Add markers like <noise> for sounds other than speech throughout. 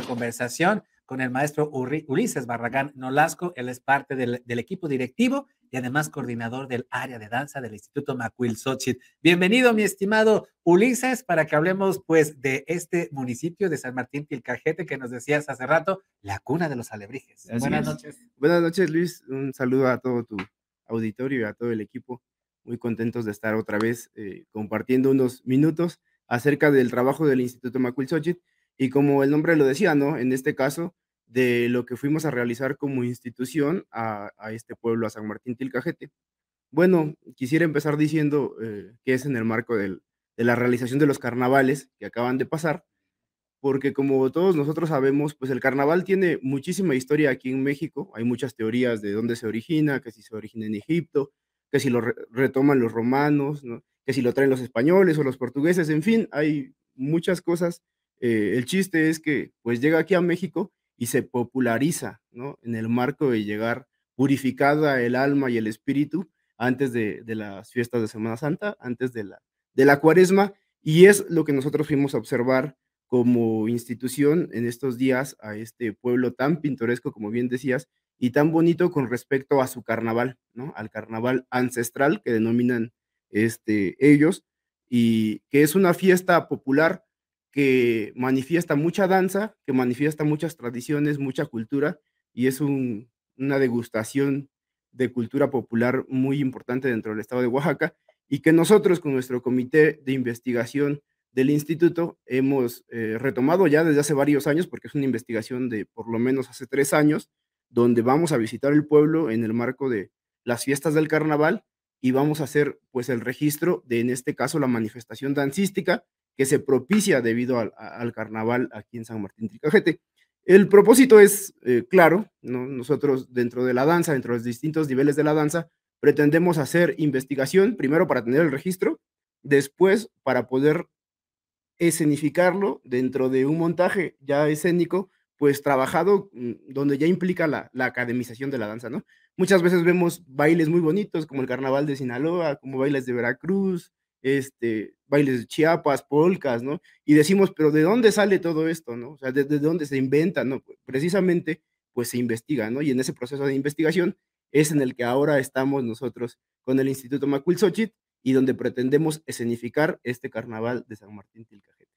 una conversación con el maestro Ulises Barragán Nolasco. Él es parte del, equipo directivo y además coordinador del área de danza del Instituto Macuil Xochitl. Bienvenido, mi estimado Ulises, para que hablemos pues de este municipio de San Martín Tilcajete que nos decías hace rato, la cuna de los alebrijes. Buenas noches. Buenas noches, Luis. Un saludo a todo tu auditorio y a todo el equipo. Muy contentos de estar otra vez eh, compartiendo unos minutos acerca del trabajo del Instituto Macuil Xochitl y como el nombre lo decía, ¿no? En este caso, de lo que fuimos a realizar como institución a, este pueblo, a San Martín Tilcajete. Bueno, quisiera empezar diciendo eh, que es en el marco de la realización de los carnavales que acaban de pasar, porque como todos nosotros sabemos, pues el carnaval tiene muchísima historia aquí en México, hay muchas teorías de dónde se origina, que si se origina en Egipto, que si lo retoman los romanos, que si lo traen los españoles o los portugueses, en fin, hay muchas cosas eh, el chiste es que pues llega aquí a México y se populariza, ¿no? En el marco de llegar purificada el alma y el espíritu antes de, las fiestas de Semana Santa, antes de la, de la cuaresma, y es lo que nosotros fuimos a observar como institución en estos días a este pueblo tan pintoresco, como bien decías, y tan bonito con respecto a su carnaval, ¿no? Al carnaval ancestral que denominan este, ellos, y que es una fiesta popular que manifiesta mucha danza, que manifiesta muchas tradiciones, mucha cultura, y es una degustación de cultura popular muy importante dentro del estado de Oaxaca, y que nosotros con nuestro comité de investigación del instituto hemos eh, retomado ya desde hace varios años, porque es una investigación de por lo menos hace tres años, donde vamos a visitar el pueblo en el marco de las fiestas del carnaval y vamos a hacer pues el registro de en este caso la manifestación dancística que se propicia debido al, carnaval aquí en San Martín Tricajete. El propósito es eh, claro, nosotros dentro de la danza, dentro de los distintos niveles de la danza, pretendemos hacer investigación, primero para tener el registro, después para poder escenificarlo dentro de un montaje ya escénico, pues trabajado, mm, donde ya implica la, la, academización de la danza, ¿no? Muchas veces vemos bailes muy bonitos, como el Carnaval de Sinaloa, como bailes de Veracruz, este, bailes de Chiapas, polcas, ¿no? Y decimos, pero ¿de dónde sale todo esto, no? O sea, ¿de, dónde se inventa, no? Pues, precisamente, pues se investiga, ¿no? Y en ese proceso de investigación es en el que ahora estamos nosotros con el Instituto Macuilxochitl y donde pretendemos escenificar este carnaval de San Martín Tilcajete.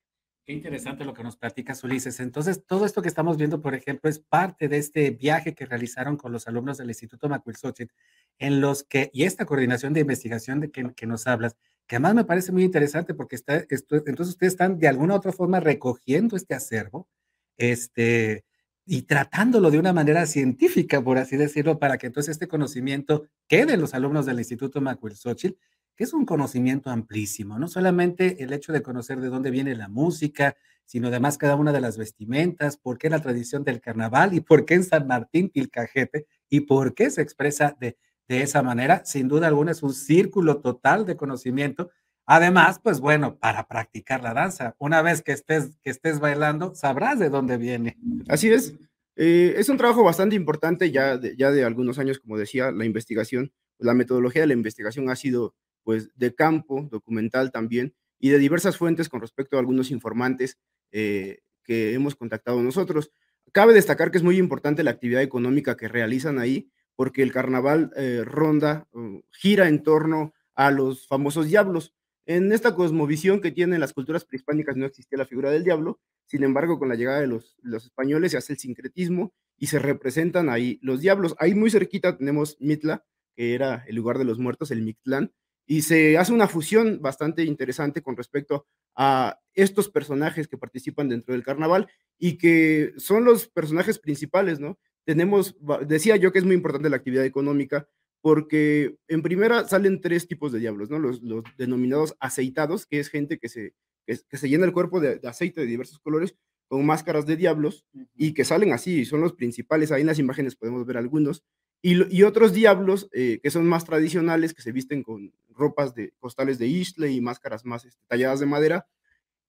Qué interesante lo que nos platicas, Ulises. Entonces, todo esto que estamos viendo, por ejemplo, es parte de este viaje que realizaron con los alumnos del Instituto Macuilxochitl, en los que, y esta coordinación de investigación de que, nos hablas, que además me parece muy interesante porque entonces ustedes están de alguna u otra forma recogiendo este acervo este, y tratándolo de una manera científica, por así decirlo, para que entonces este conocimiento quede en los alumnos del Instituto Xochitl, que es un conocimiento amplísimo, no solamente el hecho de conocer de dónde viene la música, sino además cada una de las vestimentas, por qué la tradición del carnaval y por qué en San Martín Pilcajete y por qué se expresa de, de esa manera. Sin duda alguna es un círculo total de conocimiento. Además, pues bueno, para practicar la danza, una vez que estés, que estés bailando, sabrás de dónde viene. Así es. Eh, es un trabajo bastante importante ya ya de algunos años, como decía, la investigación, la metodología de la investigación ha sido pues de campo, documental también, y de diversas fuentes con respecto a algunos informantes eh, que hemos contactado nosotros. Cabe destacar que es muy importante la actividad económica que realizan ahí, porque el carnaval eh, ronda, gira en torno a los famosos diablos. En esta cosmovisión que tienen las culturas prehispánicas no existía la figura del diablo, sin embargo, con la llegada de los, los españoles se hace el sincretismo y se representan ahí los diablos. Ahí muy cerquita tenemos Mitla, que era el lugar de los muertos, el Mictlán, y se hace una fusión bastante interesante con respecto a estos personajes que participan dentro del carnaval y que son los personajes principales, ¿no? tenemos, decía yo que es muy importante la actividad económica, porque en primera salen tres tipos de diablos, ¿no? Los, denominados aceitados, que es gente que se, que, se llena el cuerpo de, aceite de diversos colores con máscaras de diablos y que salen así, son los principales, ahí en las imágenes podemos ver algunos, y, otros diablos eh, que son más tradicionales, que se visten con ropas de costales de isle y máscaras más este, talladas de madera,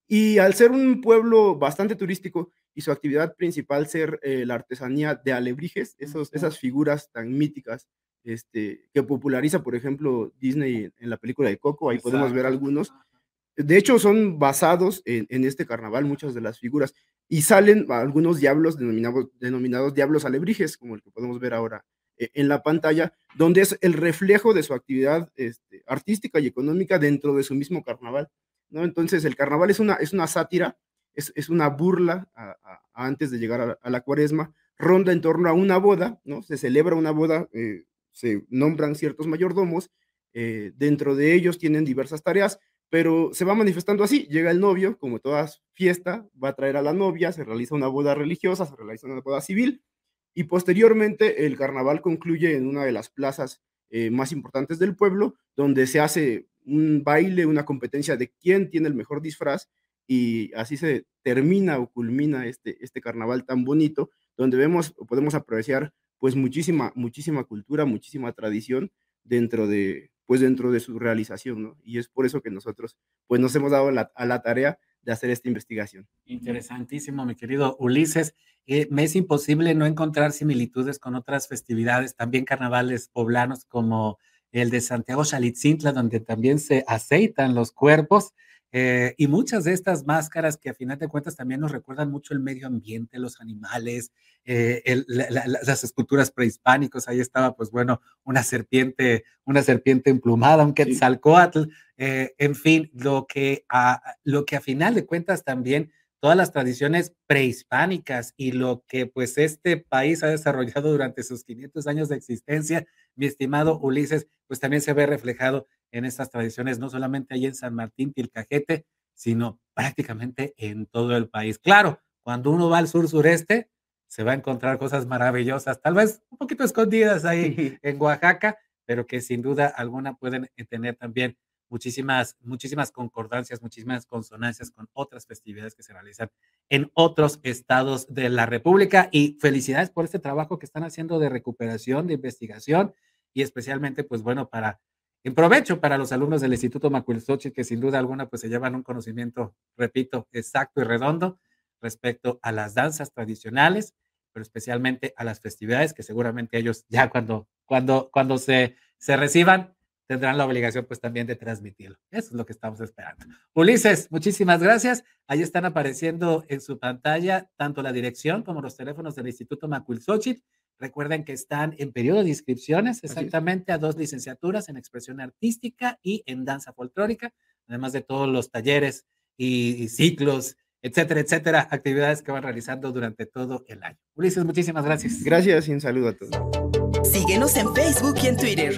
y al ser un pueblo bastante turístico y su actividad principal ser eh, la artesanía de alebrijes, esos, esas figuras tan míticas este, que populariza, por ejemplo, Disney en la película de Coco, ahí podemos ver algunos, de hecho, son basados en, este carnaval muchas de las figuras y salen algunos diablos denominados, denominados diablos alebrijes, como el que podemos ver ahora en la pantalla, donde es el reflejo de su actividad este, artística y económica dentro de su mismo carnaval. ¿no? Entonces, el carnaval es una, es una sátira, es, una burla antes de llegar a, la cuaresma, ronda en torno a una boda, ¿no? se celebra una boda, eh, se nombran ciertos mayordomos, eh, dentro de ellos tienen diversas tareas, pero se va manifestando así. Llega el novio, como toda fiesta, va a traer a la novia, se realiza una boda religiosa, se realiza una boda civil, y posteriormente el carnaval concluye en una de las plazas eh, más importantes del pueblo, donde se hace un baile, una competencia de quién tiene el mejor disfraz, y así se termina o culmina este, este carnaval tan bonito, donde vemos, podemos apreciar pues muchísima, muchísima cultura, muchísima tradición dentro de, pues dentro de su realización, ¿no? Y es por eso que nosotros, pues nos hemos dado a la tarea de hacer esta investigación. Interesantísimo, mi querido Ulises. Eh, me es imposible no encontrar similitudes con otras festividades, también carnavales poblanos como el de Santiago Xalitzintla, donde también se aceitan los cuerpos eh, y muchas de estas máscaras que a final de cuentas también nos recuerdan mucho el medio ambiente, los animales, eh, las esculturas prehispánicos, ahí estaba pues bueno, una serpiente, una serpiente emplumada, un quetzalcoatl, eh, en fin, lo que, a, lo que a final de cuentas también todas las tradiciones prehispánicas y lo que pues este país ha desarrollado durante sus 500 años de existencia, mi estimado Ulises, pues también se ve reflejado en estas tradiciones, no solamente ahí en San Martín, Tilcajete, sino prácticamente en todo el país. Claro, cuando uno va al sur-sureste, se va a encontrar cosas maravillosas, tal vez un poquito escondidas ahí <laughs> en Oaxaca, pero que sin duda alguna pueden tener también muchísimas, muchísimas concordancias, muchísimas consonancias con otras festividades que se realizan en otros estados de la República. Y felicidades por este trabajo que están haciendo de recuperación, de investigación y especialmente, pues bueno, para en provecho para los alumnos del Instituto Macuilxochitl, que sin duda alguna pues se llevan un conocimiento, repito, exacto y redondo respecto a las danzas tradicionales, pero especialmente a las festividades que seguramente ellos ya cuando, cuando, cuando se, se reciban tendrán la obligación pues también de transmitirlo. Eso es lo que estamos esperando. Ulises, muchísimas gracias. Ahí están apareciendo en su pantalla tanto la dirección como los teléfonos del Instituto Macuilxochitl Recuerden que están en periodo de inscripciones exactamente a dos licenciaturas en expresión artística y en danza folclórica, además de todos los talleres y, ciclos, etcétera, etcétera, actividades que van realizando durante todo el año. Ulises, muchísimas gracias. Gracias y un saludo a todos. Síguenos en Facebook y en Twitter.